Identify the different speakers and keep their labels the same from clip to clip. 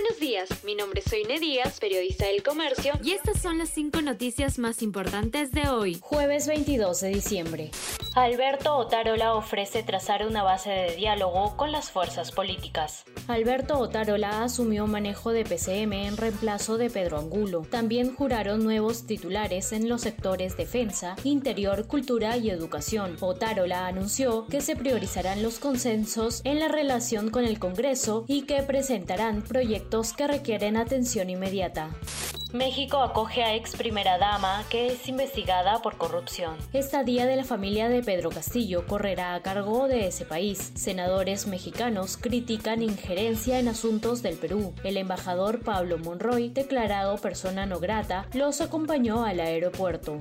Speaker 1: Buenos días, mi nombre es Soine Díaz, periodista del Comercio,
Speaker 2: y estas son las cinco noticias más importantes de hoy,
Speaker 3: jueves 22 de diciembre. Alberto Otárola ofrece trazar una base de diálogo con las fuerzas políticas. Alberto Otárola asumió manejo de PCM en reemplazo de Pedro Angulo. También juraron nuevos titulares en los sectores defensa, interior, cultura y educación. Otárola anunció que se priorizarán los consensos en la relación con el Congreso y que presentarán proyectos que requieren atención inmediata. México acoge a ex primera dama que es investigada por corrupción. Esta día de la familia de Pedro Castillo correrá a cargo de ese país. Senadores mexicanos critican injerencia en asuntos del Perú. El embajador Pablo Monroy, declarado persona no grata, los acompañó al aeropuerto.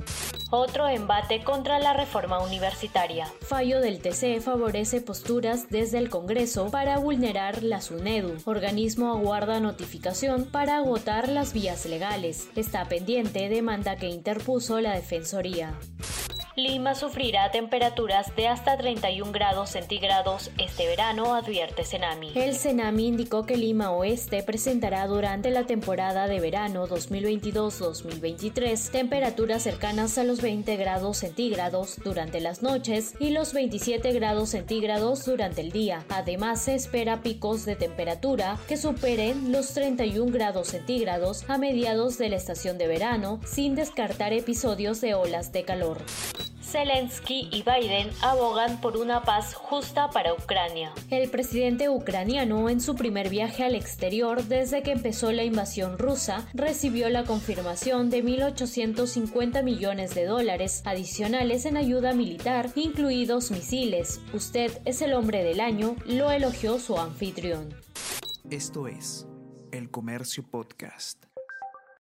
Speaker 3: Otro embate contra la reforma universitaria. Fallo del TC favorece posturas desde el Congreso para vulnerar la SUNEDU. Organismo aguarda notificación para agotar las vías legales. Está pendiente demanda que interpuso la Defensoría. Lima sufrirá temperaturas de hasta 31 grados centígrados este verano, advierte Senami. El Senami indicó que Lima Oeste presentará durante la temporada de verano 2022-2023 temperaturas cercanas a los 20 grados centígrados durante las noches y los 27 grados centígrados durante el día. Además, se espera picos de temperatura que superen los 31 grados centígrados a mediados de la estación de verano, sin descartar episodios de olas de calor. Zelensky y Biden abogan por una paz justa para Ucrania. El presidente ucraniano, en su primer viaje al exterior desde que empezó la invasión rusa, recibió la confirmación de 1.850 millones de dólares adicionales en ayuda militar, incluidos misiles. Usted es el hombre del año, lo elogió su anfitrión.
Speaker 4: Esto es El Comercio Podcast.